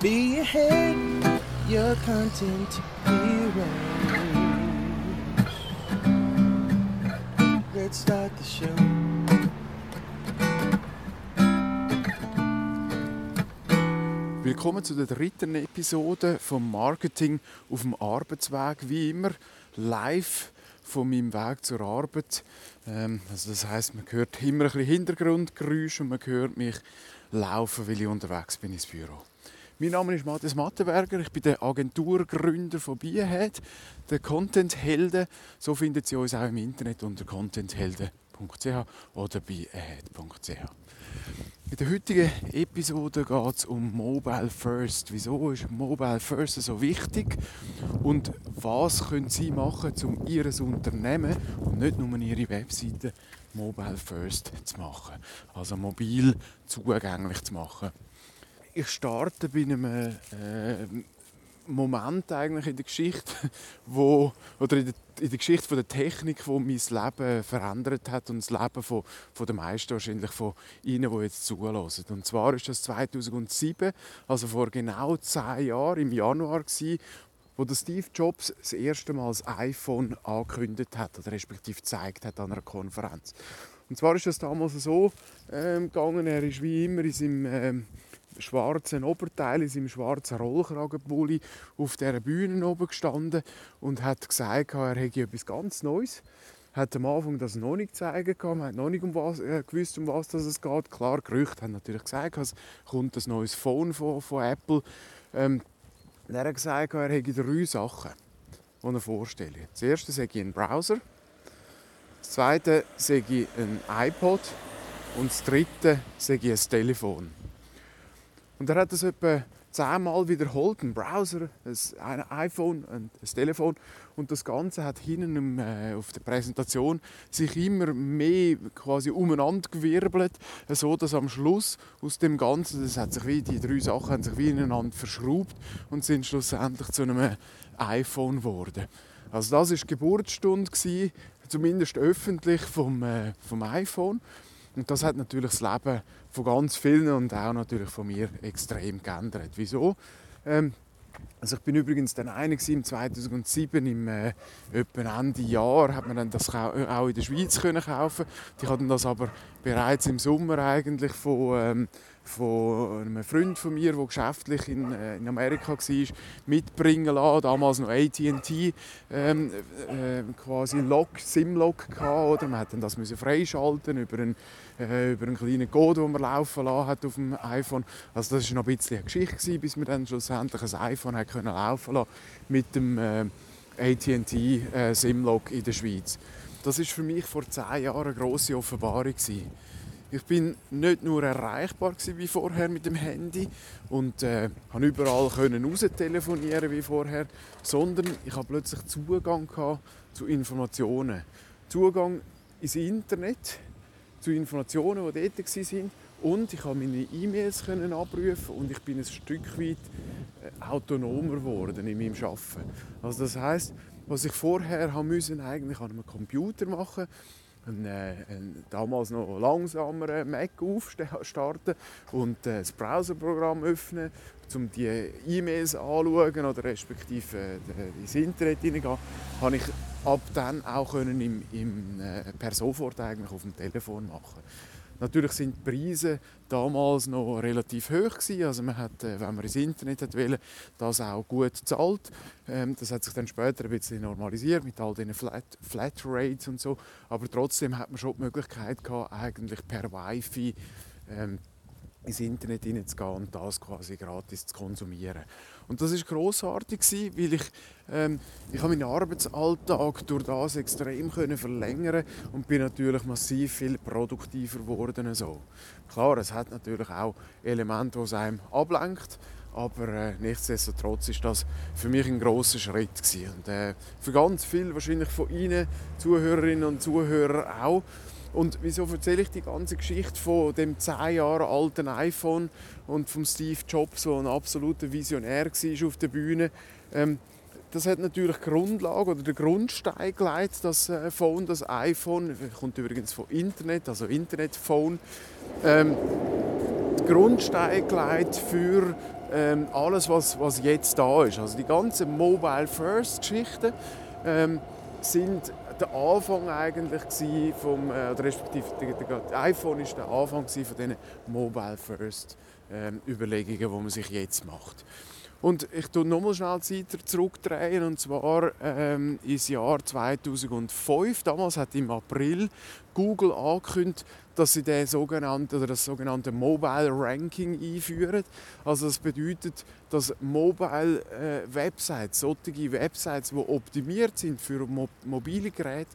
Be ahead, your content heroes. Let's start the show. Willkommen zu der dritten Episode vom Marketing auf dem Arbeitsweg. Wie immer live von meinem Weg zur Arbeit. Ähm, also das heißt, man hört immer ein bisschen Hintergrundgeräusch und man hört mich laufen, weil ich unterwegs bin ins Büro. Mein Name ist Matthias Mattenberger, ich bin der Agenturgründer von Biehead, der Content-Helden. So findet Sie uns auch im Internet unter contenthelden.ch oder biehead.ch. In der heutigen Episode geht es um Mobile First. Wieso ist Mobile First so wichtig? Und was können Sie machen, um Ihr Unternehmen und nicht nur Ihre Webseite Mobile First zu machen? Also mobil zugänglich zu machen. Ich starte bei einem äh, Moment eigentlich in der Geschichte, wo, oder in der, in der Geschichte von der Technik, wo mein Leben verändert hat und das Leben von, von den meisten wahrscheinlich von Ihnen, die jetzt zulassen. Und zwar ist das 2007, also vor genau zehn Jahren, im Januar gewesen, wo Steve Jobs das erste Mal das iPhone angekündigt hat oder respektive gezeigt hat an einer Konferenz. Und zwar ist das damals so ähm, gegangen, er ist wie immer in seinem ähm, schwarzen Oberteil, in seinem schwarzen Rollkragenpulli auf dieser Bühne oben gestanden und hat gesagt, er hätte etwas ganz Neues. Hat am Anfang das noch nicht zeigen man hat noch nicht um was, äh, gewusst, um was das es geht. Klar, Gerüchte haben natürlich gesagt, es kommt ein neues Phone von, von Apple. Ähm, er hat gesagt, er hätte drei Sachen, die er vorstelle. Das erste sei ein Browser, das zweite sei ein iPod und das dritte sei ein Telefon. Und er hat das etwa zehnmal wiederholt, ein Browser, ein iPhone, ein Telefon und das Ganze hat hinten äh, auf der Präsentation sich immer mehr quasi umeinander gewirbelt, so dass am Schluss aus dem Ganzen, das hat sich wie die drei Sachen haben sich wie ineinander verschraubt und sind schlussendlich zu einem iPhone geworden. Also das ist Geburtsstunde gewesen, zumindest öffentlich vom, äh, vom iPhone. Und das hat natürlich das Leben von ganz vielen und auch natürlich von mir extrem geändert. Wieso? Ähm, also ich bin übrigens dann einer im 2007 im äh, Ende Jahr hat man dann das auch in der Schweiz können kaufen. Ich hatte das aber bereits im Sommer eigentlich von ähm, von einem Freund von mir, der geschäftlich in, äh, in Amerika war, mitbringen lassen. Damals noch AT&T ähm, äh, quasi Log, SIM-Log oder? Man musste das müssen freischalten über einen, äh, über einen kleinen Code, den man laufen lassen hat auf dem iPhone. Also das war noch ein bisschen eine Geschichte, gewesen, bis wir dann schlussendlich ein iPhone hat können laufen lassen mit dem äh, AT&T äh, SIM-Log in der Schweiz. Das war für mich vor zehn Jahren eine grosse Offenbarung gewesen. Ich bin nicht nur erreichbar wie vorher mit dem Handy und äh, konnte überall können telefonieren wie vorher, sondern ich habe plötzlich Zugang zu Informationen. Zugang ins Internet, zu Informationen, die dort waren. Und ich konnte meine E-Mails abrufen und ich bin ein Stück weit äh, autonomer geworden in meinem Arbeiten. Also das heißt, was ich vorher haben müssen, eigentlich an einem Computer machen einen, äh, einen damals noch langsameren Mac aufstarten und äh, das Browserprogramm öffnen, um die E-Mails anzuschauen oder respektive äh, ins Internet hineingehen, habe ich ab dann auch können im, im, äh, per sofort eigentlich auf dem Telefon machen. Natürlich sind die Preise damals noch relativ hoch gewesen. Also man hat, äh, wenn man ins Internet hat das auch gut gezahlt. Ähm, das hat sich dann später ein bisschen normalisiert mit all diesen Flat, Flat Rates und so. Aber trotzdem hat man schon die Möglichkeit gehabt, eigentlich per Wi-Fi ähm, ins Internet hineinzugehen und das quasi gratis zu konsumieren. Und das ist großartig, weil ich, ähm, ich habe meinen Arbeitsalltag durch das extrem können verlängern und bin natürlich massiv viel produktiver geworden. So. Klar, es hat natürlich auch Elemente, die es einem ablenkt, aber äh, nichtsdestotrotz ist das für mich ein großer Schritt gewesen. und äh, für ganz viele wahrscheinlich von Ihnen Zuhörerinnen und Zuhörern auch. Und wieso erzähle ich die ganze Geschichte von dem 10 Jahre alten iPhone und von Steve Jobs, der ein absoluter Visionär war auf der Bühne? Ähm, das hat natürlich Grundlage oder den Grundstein gelegt, das äh, Phone, das iPhone, kommt übrigens von Internet, also Internetphone. Ähm, Grundstein gelegt für ähm, alles, was, was jetzt da ist. Also die ganzen Mobile-First-Geschichten ähm, sind der Anfang eigentlich vom, äh, oder respektive der iPhone ist der Anfang von diesen Mobile-First-Überlegungen, ähm, die man sich jetzt macht. Und ich tue nochmal schnell Zeit zurückdrehen und zwar ähm, ins Jahr 2005. Damals hat im April Google angekündigt, dass sie den sogenannten, oder das sogenannte Mobile Ranking einführen. Also das bedeutet, dass Mobile äh, Websites, solche Websites, die optimiert sind für mo mobile Geräte,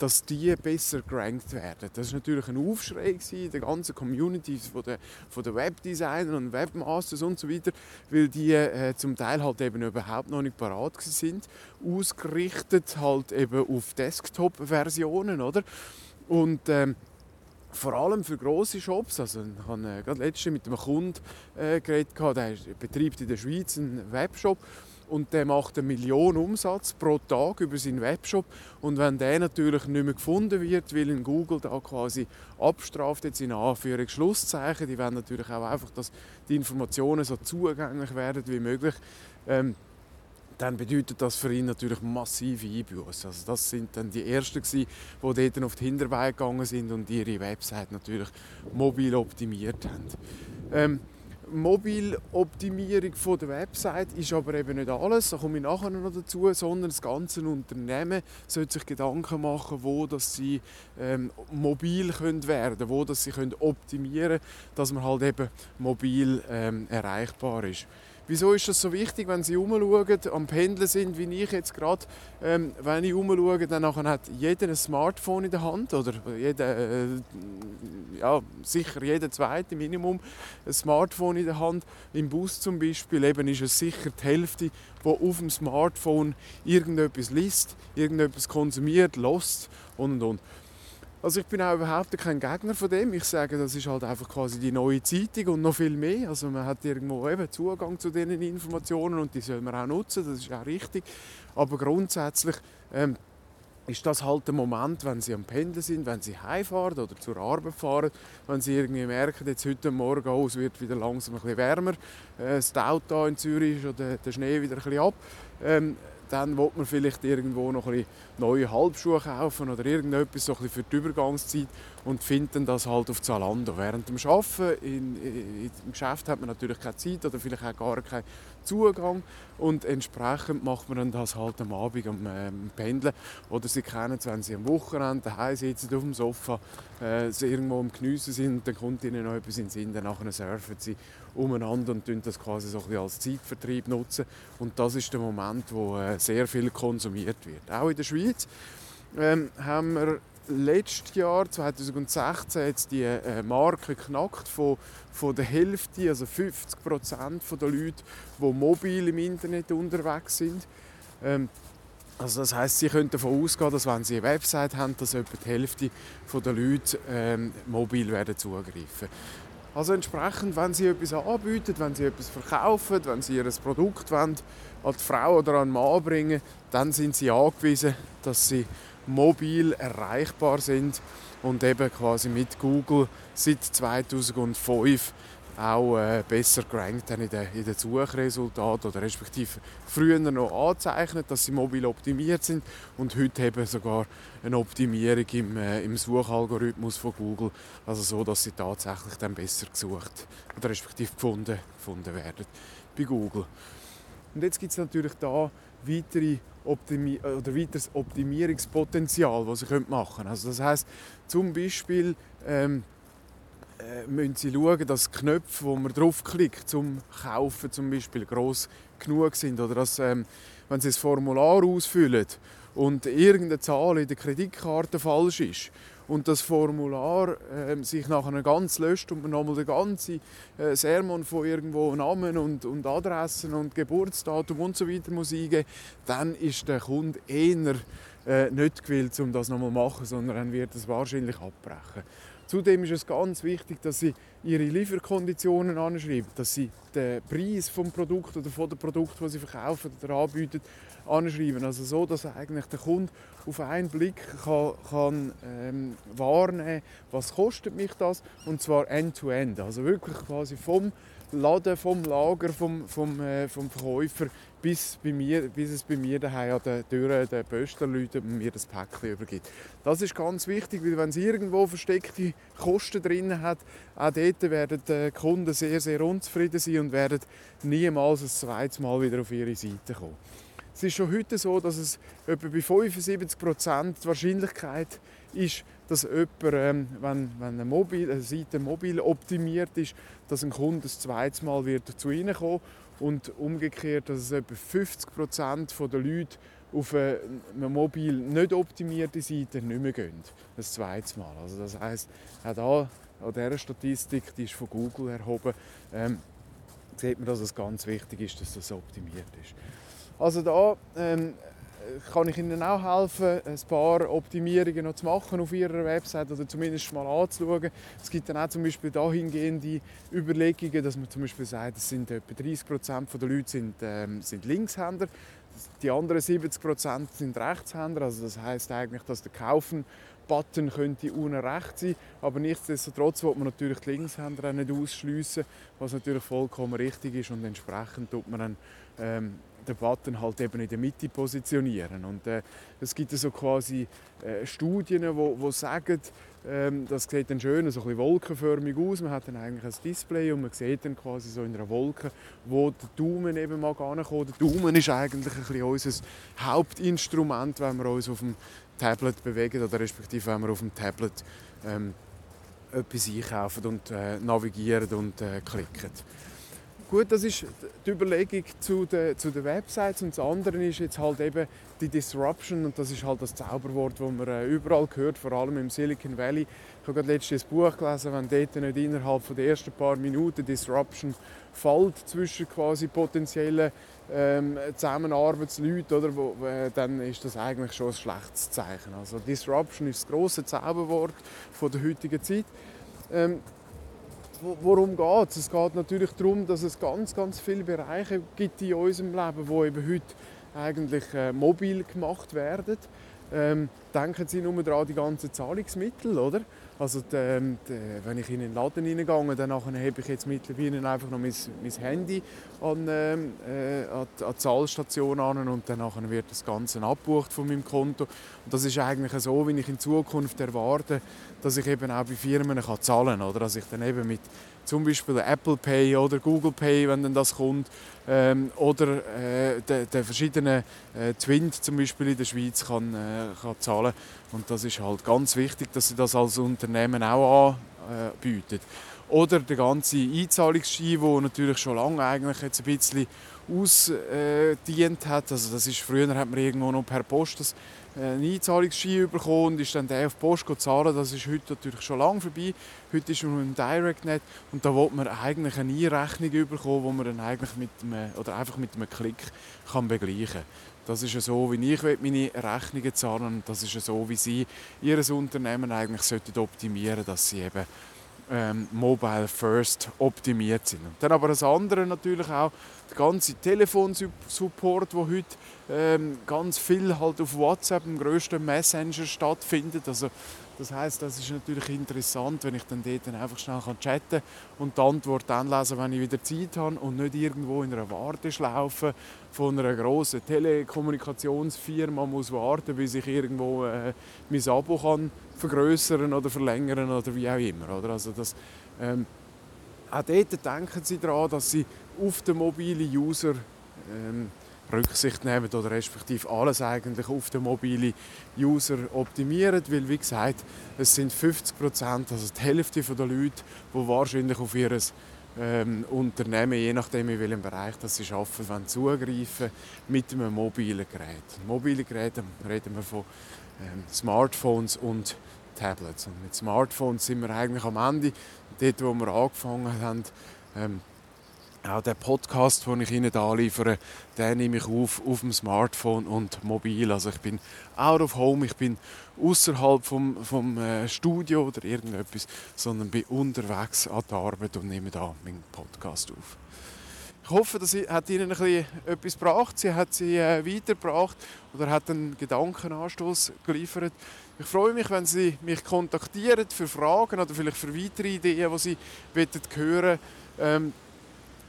dass die besser gerankt werden. Das war natürlich ein Aufschrei in der ganzen Community von der, von der Webdesigner und Webmasters und so weiter, weil die äh, zum Teil halt eben überhaupt noch nicht parat sind, ausgerichtet halt eben auf Desktop-Versionen, oder? Und ähm, vor allem für grosse Shops. Also ich habe äh, gerade letztens mit einem Kunden äh, geredet, der betreibt in der Schweiz einen Webshop und der macht eine Million Umsatz pro Tag über seinen Webshop und wenn der natürlich nicht mehr gefunden wird, weil in Google da quasi abstraft jetzt in Anführungs Schlusszeichen, die wollen natürlich auch einfach, dass die Informationen so zugänglich werden wie möglich. Ähm, dann bedeutet das für ihn natürlich massive Einbußen. Also das sind dann die Ersten, die dort auf die Hinterbeine gegangen sind und ihre Website natürlich mobil optimiert haben. Ähm, Mobiloptimierung der Website ist aber eben nicht alles, da komme ich nachher noch dazu, sondern das ganze Unternehmen sollte sich Gedanken machen, wo dass sie ähm, mobil können werden wo dass sie können optimieren können, dass man halt eben mobil ähm, erreichbar ist. Wieso ist das so wichtig, wenn Sie umschauen, am Pendeln sind, wie ich jetzt gerade, ähm, wenn ich umschaue, dann hat jeder ein Smartphone in der Hand oder jeder, äh, ja, sicher jeder zweite Minimum ein Smartphone in der Hand. Im Bus zum Beispiel eben ist es sicher die Hälfte, die auf dem Smartphone irgendetwas liest, irgendetwas konsumiert, lost und und und. Also ich bin auch überhaupt kein Gegner von dem. Ich sage, das ist halt einfach quasi die neue Zeitung und noch viel mehr. Also man hat irgendwo eben Zugang zu diesen Informationen und die soll man auch nutzen, das ist auch richtig. Aber grundsätzlich ähm, ist das halt der Moment, wenn Sie am Pendeln sind, wenn Sie heimfahren oder zur Arbeit fahren, wenn Sie irgendwie merken, jetzt heute Morgen, oh, es wird wieder langsam ein bisschen wärmer, äh, es taut da in Zürich oder der Schnee wieder ein bisschen ab. Ähm, dann will man vielleicht irgendwo noch neue Halbschuhe kaufen oder irgendetwas so für die Übergangszeit und finden das halt auf Zalando. Während dem Arbeiten in, in, im Geschäft hat man natürlich keine Zeit oder vielleicht auch gar keinen Zugang und entsprechend macht man das halt am Abend am ähm, Pendeln oder sie kennen es, wenn sie am Wochenende daheim sitzen auf dem Sofa, äh, sie irgendwo am Geniessen sind, dann kommt ihnen noch etwas in den Sinn, dann nachher surfen sie umeinander und das quasi so als Zeitvertrieb nutzen und das ist der Moment, wo äh, sehr viel konsumiert wird. Auch in der Schweiz ähm, haben wir letztes Jahr, 2016, jetzt die äh, Marke geknackt von, von der Hälfte, also 50 Prozent der Leute, die mobil im Internet unterwegs sind. Ähm, also das heißt, Sie können davon ausgehen, dass wenn Sie eine Website haben, dass etwa die Hälfte der Leute ähm, mobil werden zugreifen. Also entsprechend, wenn Sie etwas anbieten, wenn Sie etwas verkaufen, wenn Sie Ihr Produkt wollen, an die Frau oder an den Mann bringen, dann sind Sie angewiesen, dass Sie mobil erreichbar sind und eben quasi mit Google seit 2005 auch äh, besser gerankt in den, in den Suchresultaten oder respektive früher noch anzeichnet, dass sie mobil optimiert sind und heute eben sogar eine Optimierung im, äh, im Suchalgorithmus von Google, also so, dass sie tatsächlich dann besser gesucht oder respektive gefunden, gefunden werden bei Google. Und jetzt gibt es natürlich da weitere Optimi oder weiteres Optimierungspotenzial, das sie machen können. Also das heißt zum Beispiel ähm, äh, müssen sie schauen, dass die Knöpfe, wo man draufklickt zum Kaufen zum Beispiel, groß genug sind oder dass, ähm, wenn sie das Formular ausfüllen und irgendeine Zahl in der Kreditkarte falsch ist und das Formular äh, sich nachher ganz löscht und man nochmal den ganzen äh, Sermon von irgendwo Namen und, und Adressen und Geburtsdatum und so weiter muss eingeben, dann ist der Kunde eher äh, nicht gewillt, um das nochmal zu machen, sondern dann wird es wahrscheinlich abbrechen. Zudem ist es ganz wichtig, dass Sie Ihre Lieferkonditionen anschreiben, dass Sie den Preis vom Produkt oder von dem Produkt, das Sie verkaufen oder anbieten, anschreiben. Also so, dass eigentlich der Kunde auf einen Blick kann, kann ähm, wahrnehmen was kostet mich das und zwar end-to-end. -end. Also wirklich quasi vom Laden, vom Lager, vom, vom, äh, vom Verkäufer bis, bei mir, bis es bei mir daheim an der Tür der Poster läutet und mir das Päckchen übergibt. Das ist ganz wichtig, weil wenn es irgendwo versteckte Kosten drin hat, auch dort werden die Kunden sehr, sehr unzufrieden sein und werden niemals ein zweites Mal wieder auf ihre Seite kommen. Es ist schon heute so, dass es etwa bei 75 Prozent die Wahrscheinlichkeit ist, dass jemand, ähm, wenn, wenn eine, Mobil, eine Seite mobil optimiert ist, dass ein Kunde das zweite Mal wird zu Ihnen kommen und umgekehrt, dass es etwa 50 Prozent der Leute auf eine mobil nicht optimierte Seite nicht mehr gehen. Das zweite Mal. Also das heisst, auch da an dieser Statistik, die ist von Google erhoben, ähm, sieht man, dass es ganz wichtig ist, dass das optimiert ist. Also da ähm, kann ich Ihnen auch helfen, ein paar Optimierungen noch zu machen auf Ihrer Website oder zumindest mal anzuschauen. Es gibt dann auch zum Beispiel dahingehende Überlegungen, dass man zum Beispiel sagt, es sind etwa 30 Prozent der Leute sind, ähm, sind Linkshänder, die anderen 70 Prozent sind Rechtshänder. Also das heißt eigentlich, dass der Kaufen Button könnte unten rechts sein, aber nichtsdestotrotz will man natürlich die Linkshänder nicht ausschliessen, was natürlich vollkommen richtig ist und entsprechend tut man dann ähm, den Button halt eben in der Mitte positionieren. Und äh, es gibt so quasi äh, Studien, wo, wo sagen, ähm, das sieht dann schön so ein wolkenförmig aus. Man hat dann eigentlich ein Display und man sieht dann quasi so in einer Wolke, wo der Daumen eben mal kommt. Der Daumen ist eigentlich ein unser Hauptinstrument, wenn wir uns auf dem Tablet bewegen oder respektive wenn wir auf dem Tablet ähm, etwas einkaufen und äh, navigieren und äh, klicken. Gut, das ist die Überlegung zu den, zu den Websites und das andere ist jetzt halt eben die Disruption und das ist halt das Zauberwort, das man äh, überall hört, vor allem im Silicon Valley. Ich habe gerade letztes Buch gelesen, wenn dort nicht innerhalb der ersten paar Minuten Disruption fällt zwischen quasi potenziellen ähm, Zusammenarbeitsleuten, oder, wo, äh, dann ist das eigentlich schon ein schlechtes Zeichen. Also Disruption ist das große Zauberwort von der heutigen Zeit. Ähm, worum geht es? Es geht natürlich darum, dass es ganz, ganz viele Bereiche gibt in unserem Leben, die eben heute eigentlich äh, mobil gemacht werden. Ähm, denken Sie nur daran die ganzen Zahlungsmittel, oder? Also die, ähm, die, wenn ich in den Laden reingehe, dann habe ich jetzt mittlerweile einfach noch mein, mein Handy an, ähm, äh, an, die, an die Zahlstation an und dann wird das Ganze abgebucht von meinem Konto. Und das ist eigentlich so, wie ich in Zukunft erwarte, dass ich eben auch bei Firmen kann zahlen kann. Dass ich dann eben mit zum Beispiel Apple Pay oder Google Pay, wenn dann das kommt, ähm, oder äh, den, den verschiedenen äh, Twint zum Beispiel in der Schweiz kann, äh, kann zahlen. Und das ist halt ganz wichtig, dass sie das als Unternehmen auch anbietet. Oder der ganze Einzahlungsschein, der natürlich schon lange eigentlich jetzt ein bisschen ausdient hat. Also das ist, früher hat man irgendwo noch per Post das äh, einen Einzahlungsschein bekommen und ist dann der auf die Post zahlen. Das ist heute natürlich schon lange vorbei. Heute ist man im DirectNet und da will man eigentlich eine Einrechnung bekommen, die man dann eigentlich mit einem, oder einfach mit einem Klick kann begleichen kann. Das ist so, wie ich meine Rechnungen zahlen und das ist so, wie Sie Ihr Unternehmen eigentlich optimieren sollten, dass Sie eben ähm, Mobile First optimiert sind. Und dann aber das andere natürlich auch, der ganze Telefonsupport, wo heute ähm, ganz viel halt auf WhatsApp, dem grössten Messenger, stattfindet. Also das heißt, das ist natürlich interessant, wenn ich dann dort dann einfach schnell chatten kann und die Antwort dann lesen, wenn ich wieder Zeit habe und nicht irgendwo in einer Warteschlaufe von einer grossen Telekommunikationsfirma muss warten, bis ich irgendwo äh, mein Abo kann vergrößern oder verlängern oder wie auch immer. Oder? Also das, ähm, auch dort denken Sie daran, dass Sie auf den mobilen User ähm, Rücksicht nehmen oder respektive alles eigentlich auf den mobilen User optimieren, weil wie gesagt, es sind 50 Prozent, also die Hälfte der Leute, die wahrscheinlich auf ihr ähm, Unternehmen, je nachdem in welchem Bereich das sie arbeiten, wollen zugreifen mit einem mobilen Gerät. Mobile Geräte reden wir von ähm, Smartphones und Tablets. Und mit Smartphones sind wir eigentlich am Ende, dort wo wir angefangen haben, ähm, auch der Podcast, den ich Ihnen da liefere, den nehme ich auf auf dem Smartphone und mobil. Also ich bin out of home, ich bin außerhalb vom, vom äh, Studio oder irgendetwas, sondern bin unterwegs an der Arbeit und nehme da meinen Podcast auf. Ich hoffe, dass hat Ihnen ein bisschen etwas gebracht. Sie hat sie äh, weitergebracht oder hat einen Gedankenanstoß geliefert. Ich freue mich, wenn Sie mich kontaktieren für Fragen oder vielleicht für weitere Ideen, die Sie hören wollen. Ähm,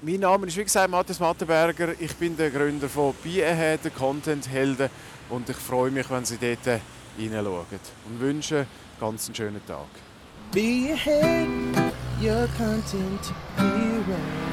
Mein Name ist wie gesagt Matthias Mattenberger. Ich bin der Gründer von Be Ahead, der Content Helden. Und ich freue mich, wenn Sie dort reinschauen. Und wünsche einen ganz schönen Tag. Be ahead, your content hero.